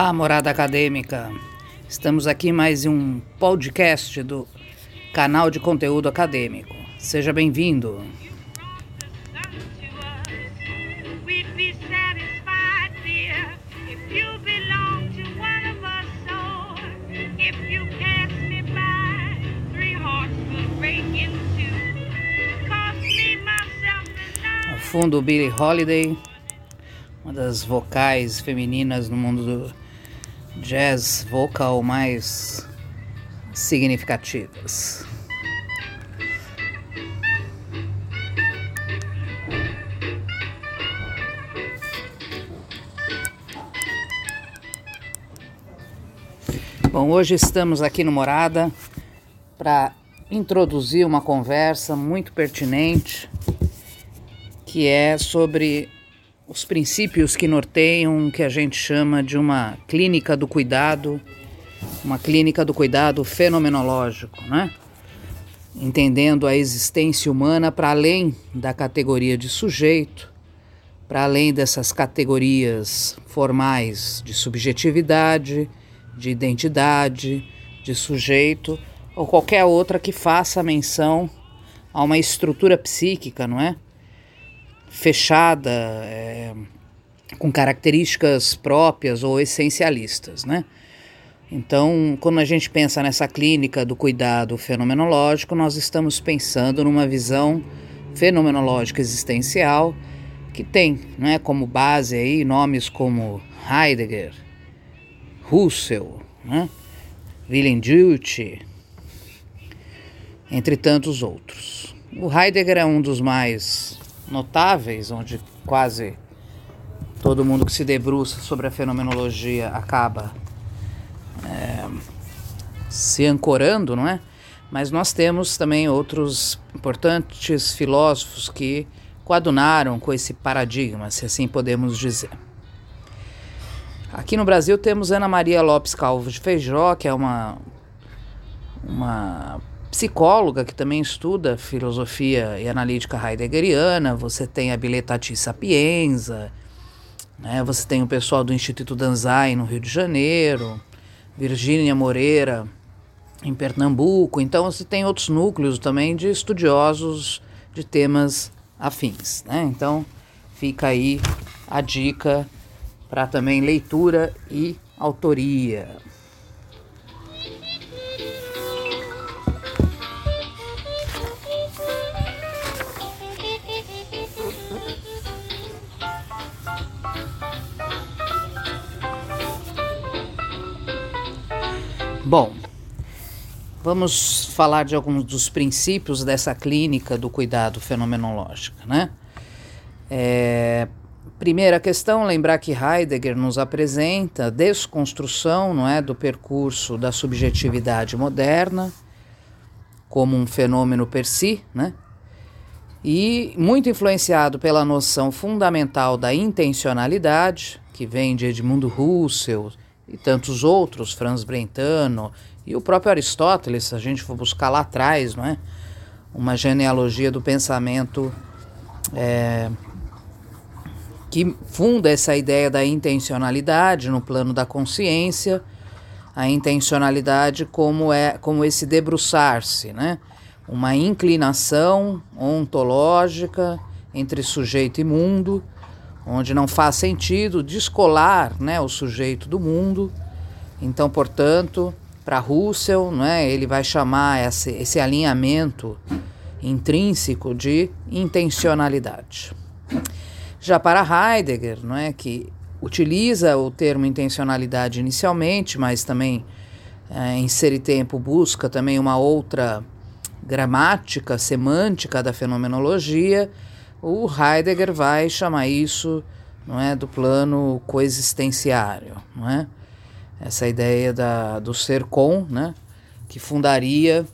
Olá, morada acadêmica. Estamos aqui mais em um podcast do canal de conteúdo acadêmico. Seja bem-vindo. fundo Billie Holiday, uma das vocais femininas no mundo do jazz vocal mais significativas. Bom, hoje estamos aqui no Morada para introduzir uma conversa muito pertinente que é sobre os princípios que norteiam o que a gente chama de uma clínica do cuidado, uma clínica do cuidado fenomenológico, né? Entendendo a existência humana para além da categoria de sujeito, para além dessas categorias formais de subjetividade, de identidade, de sujeito ou qualquer outra que faça menção a uma estrutura psíquica, não é? Fechada, é, com características próprias ou essencialistas, né? Então, quando a gente pensa nessa clínica do cuidado fenomenológico, nós estamos pensando numa visão fenomenológica existencial que tem né, como base aí nomes como Heidegger, Russell, né, Willem Dutte, entre tantos outros. O Heidegger é um dos mais notáveis, onde quase todo mundo que se debruça sobre a fenomenologia acaba é, se ancorando, não é? Mas nós temos também outros importantes filósofos que coadunaram com esse paradigma, se assim podemos dizer. Aqui no Brasil temos Ana Maria Lopes Calvo de Feijó, que é uma, uma psicóloga que também estuda filosofia e analítica heideggeriana, você tem a Biletati Sapienza, né? você tem o pessoal do Instituto Danzai no Rio de Janeiro, Virgínia Moreira em Pernambuco, então você tem outros núcleos também de estudiosos de temas afins. Né? Então fica aí a dica para também leitura e autoria. Bom, vamos falar de alguns dos princípios dessa clínica do cuidado fenomenológico, né? É, primeira questão, lembrar que Heidegger nos apresenta a desconstrução, não é, do percurso da subjetividade moderna como um fenômeno per si, né? E muito influenciado pela noção fundamental da intencionalidade, que vem de Edmundo Husserl, e tantos outros, Franz Brentano e o próprio Aristóteles, se a gente for buscar lá atrás, não é? Uma genealogia do pensamento é, que funda essa ideia da intencionalidade no plano da consciência, a intencionalidade como é como esse debruçar-se, né? Uma inclinação ontológica entre sujeito e mundo onde não faz sentido descolar né, o sujeito do mundo. Então, portanto, para Russell, né, ele vai chamar esse, esse alinhamento intrínseco de intencionalidade. Já para Heidegger, não é, que utiliza o termo intencionalidade inicialmente, mas também é, em ser e tempo busca também uma outra gramática, semântica da fenomenologia, o Heidegger vai chamar isso, não é, do plano coexistenciário, não é? Essa ideia da, do ser com, né, que fundaria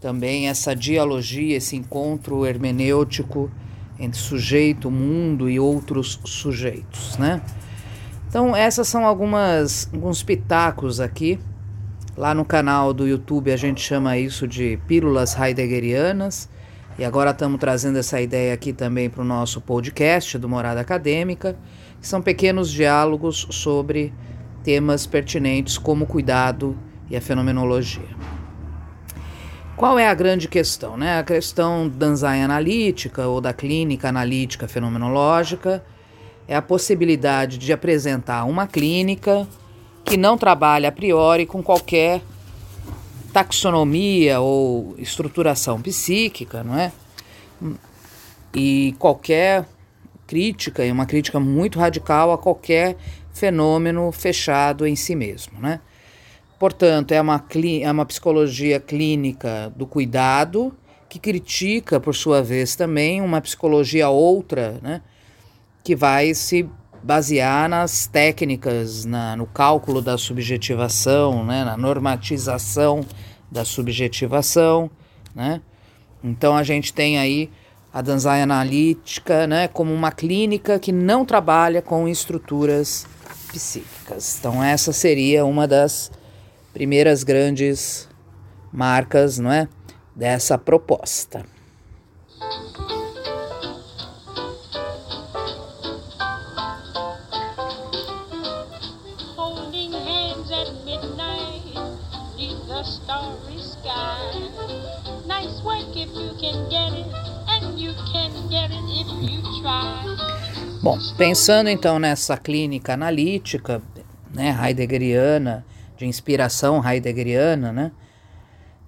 também essa dialogia, esse encontro hermenêutico entre sujeito, mundo e outros sujeitos, né? Então, essas são algumas alguns pitacos aqui. Lá no canal do YouTube a gente chama isso de pílulas heideggerianas. E agora estamos trazendo essa ideia aqui também para o nosso podcast do Morada Acadêmica, que são pequenos diálogos sobre temas pertinentes como o cuidado e a fenomenologia. Qual é a grande questão? Né? A questão da Danzai analítica ou da clínica analítica fenomenológica é a possibilidade de apresentar uma clínica que não trabalha a priori com qualquer taxonomia ou estruturação psíquica, não é? E qualquer crítica, e uma crítica muito radical a qualquer fenômeno fechado em si mesmo, né? Portanto, é uma, é uma psicologia clínica do cuidado que critica, por sua vez, também uma psicologia outra, né, que vai se basear nas técnicas, na, no cálculo da subjetivação, né, na normatização da subjetivação. Né? Então, a gente tem aí a Danzai analítica né, como uma clínica que não trabalha com estruturas psíquicas. Então, essa seria uma das primeiras grandes marcas, não é, dessa proposta. Bom, pensando então nessa clínica analítica, né, heideggeriana, de inspiração heideggeriana, né?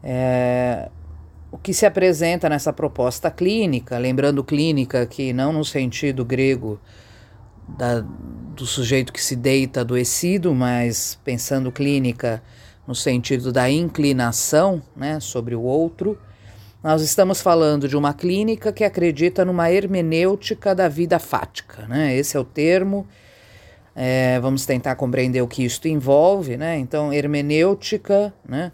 É, o que se apresenta nessa proposta clínica, lembrando clínica que não no sentido grego da, do sujeito que se deita adoecido, mas pensando clínica no sentido da inclinação né, sobre o outro, nós estamos falando de uma clínica que acredita numa hermenêutica da vida fática. Né? Esse é o termo é, vamos tentar compreender o que isto envolve, né? Então, hermenêutica, né?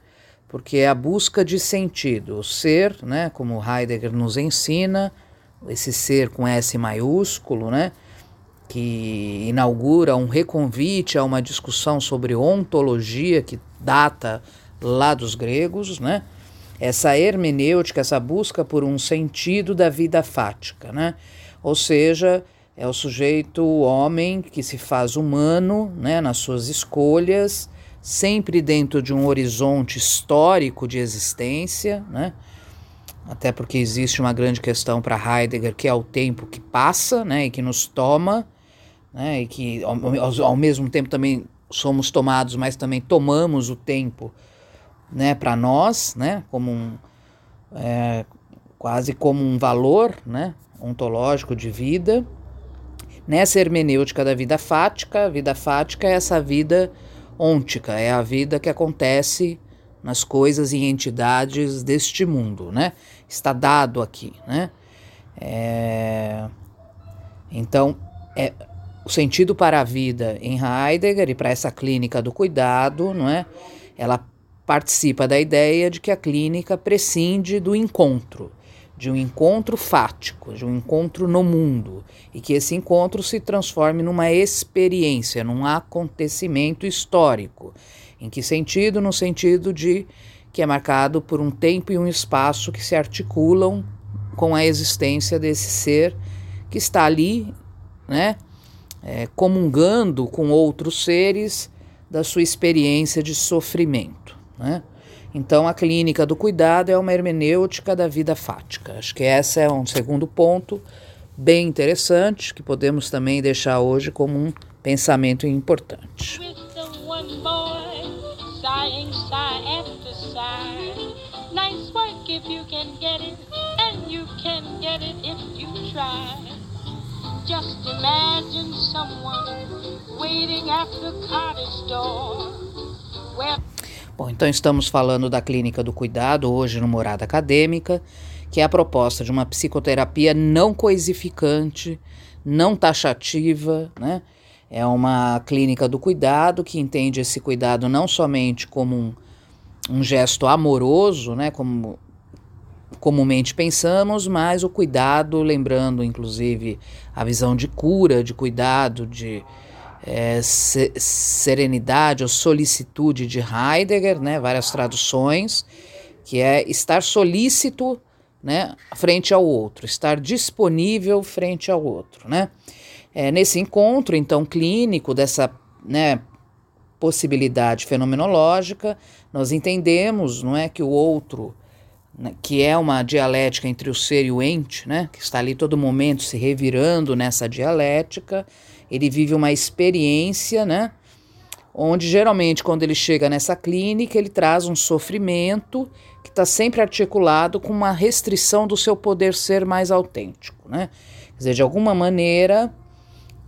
Porque é a busca de sentido, o ser, né? Como Heidegger nos ensina, esse ser com S maiúsculo, né? Que inaugura um reconvite a uma discussão sobre ontologia que data lá dos gregos, né? Essa hermenêutica, essa busca por um sentido da vida fática, né? Ou seja, é o sujeito, o homem, que se faz humano né, nas suas escolhas, sempre dentro de um horizonte histórico de existência, né? até porque existe uma grande questão para Heidegger, que é o tempo que passa né, e que nos toma, né, e que ao, ao mesmo tempo também somos tomados, mas também tomamos o tempo né, para nós, né, como um, é, quase como um valor né, ontológico de vida. Nessa hermenêutica da vida fática, a vida fática é essa vida ôntica, é a vida que acontece nas coisas e entidades deste mundo, né? Está dado aqui, né? É... Então, é o sentido para a vida em Heidegger e para essa clínica do cuidado, não é? Ela participa da ideia de que a clínica prescinde do encontro de um encontro fático, de um encontro no mundo, e que esse encontro se transforme numa experiência, num acontecimento histórico. Em que sentido? No sentido de que é marcado por um tempo e um espaço que se articulam com a existência desse ser que está ali, né, é, comungando com outros seres da sua experiência de sofrimento, né? Então, a clínica do cuidado é uma hermenêutica da vida fática. Acho que esse é um segundo ponto bem interessante que podemos também deixar hoje como um pensamento importante. Just imagine someone waiting at the cottage door. Where Bom, então estamos falando da Clínica do Cuidado hoje no Morada Acadêmica, que é a proposta de uma psicoterapia não coisificante, não taxativa, né? É uma clínica do cuidado que entende esse cuidado não somente como um, um gesto amoroso, né? Como comumente pensamos, mas o cuidado, lembrando inclusive a visão de cura, de cuidado, de é, se, serenidade ou solicitude de Heidegger, né, várias traduções, que é estar solícito né, frente ao outro, estar disponível frente ao outro. Né? É, nesse encontro, então, clínico, dessa né, possibilidade fenomenológica, nós entendemos, não é, que o outro, né, que é uma dialética entre o ser e o ente, né, que está ali todo momento se revirando nessa dialética, ele vive uma experiência, né, onde geralmente quando ele chega nessa clínica ele traz um sofrimento que está sempre articulado com uma restrição do seu poder ser mais autêntico, né? Quer dizer, de alguma maneira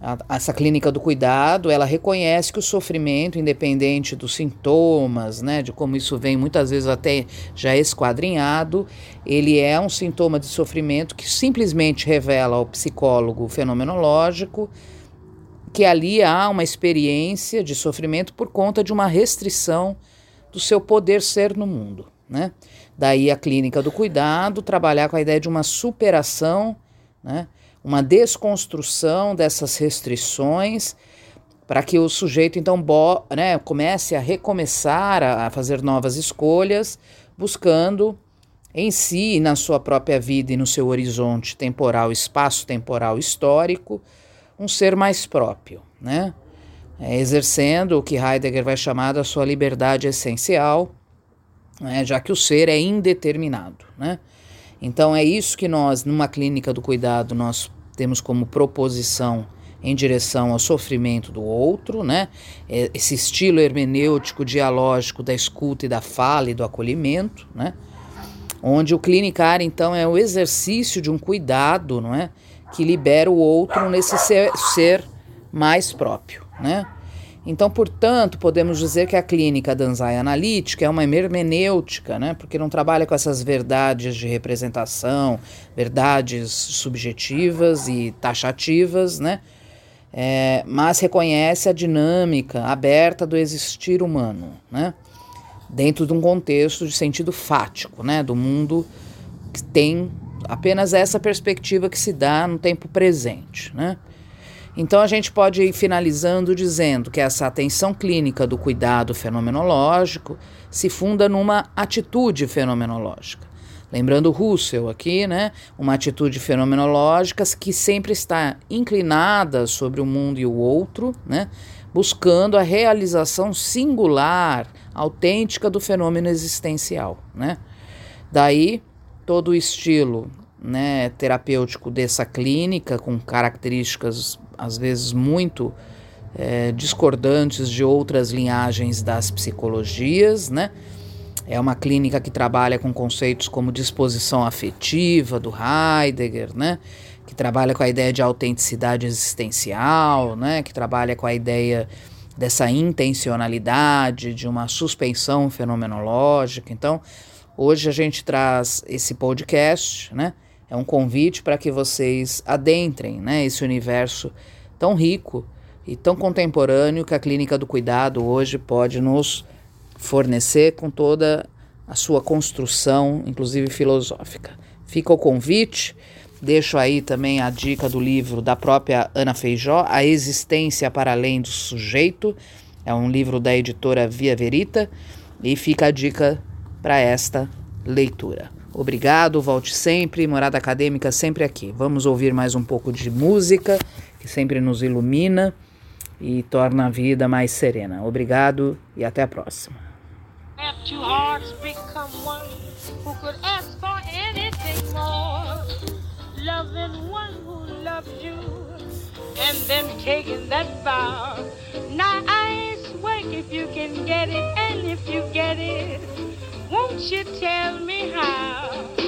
a, essa clínica do cuidado, ela reconhece que o sofrimento, independente dos sintomas, né, de como isso vem muitas vezes até já esquadrinhado, ele é um sintoma de sofrimento que simplesmente revela ao psicólogo fenomenológico que ali há uma experiência de sofrimento por conta de uma restrição do seu poder ser no mundo, né? Daí a clínica do cuidado trabalhar com a ideia de uma superação, né? uma desconstrução dessas restrições para que o sujeito então né, comece a recomeçar a, a fazer novas escolhas, buscando em si, na sua própria vida e no seu horizonte temporal, espaço-temporal histórico, um ser mais próprio, né? É, exercendo o que Heidegger vai chamar da sua liberdade essencial, né, já que o ser é indeterminado, né? Então é isso que nós, numa clínica do cuidado, nós temos como proposição em direção ao sofrimento do outro, né? É, esse estilo hermenêutico dialógico da escuta e da fala e do acolhimento, né? Onde o clinicar então é o exercício de um cuidado, não é, que libera o outro nesse ser, ser mais próprio, né? Então, portanto, podemos dizer que a clínica Danzai analítica é uma hermenêutica, né? porque não trabalha com essas verdades de representação, verdades subjetivas e taxativas, né? É, mas reconhece a dinâmica aberta do existir humano, né? dentro de um contexto de sentido fático, né? do mundo que tem apenas essa perspectiva que se dá no tempo presente. Né? Então a gente pode ir finalizando dizendo que essa atenção clínica do cuidado fenomenológico se funda numa atitude fenomenológica. Lembrando Russell aqui, né, uma atitude fenomenológica que sempre está inclinada sobre o mundo e o outro, né, buscando a realização singular, autêntica do fenômeno existencial, né? Daí todo o estilo né, terapêutico dessa clínica, com características às vezes muito é, discordantes de outras linhagens das psicologias, né? É uma clínica que trabalha com conceitos como disposição afetiva do Heidegger, né? Que trabalha com a ideia de autenticidade existencial, né? Que trabalha com a ideia dessa intencionalidade, de uma suspensão fenomenológica. Então, hoje a gente traz esse podcast, né? É um convite para que vocês adentrem né, esse universo tão rico e tão contemporâneo que a Clínica do Cuidado hoje pode nos fornecer com toda a sua construção, inclusive filosófica. Fica o convite. Deixo aí também a dica do livro da própria Ana Feijó, A Existência para Além do Sujeito. É um livro da editora Via Verita. E fica a dica para esta leitura. Obrigado, volte sempre, Morada Acadêmica sempre aqui. Vamos ouvir mais um pouco de música, que sempre nos ilumina e torna a vida mais serena. Obrigado e até a próxima. and taking that vow. Now I if you can get it, and if you get it. Won't you tell me how?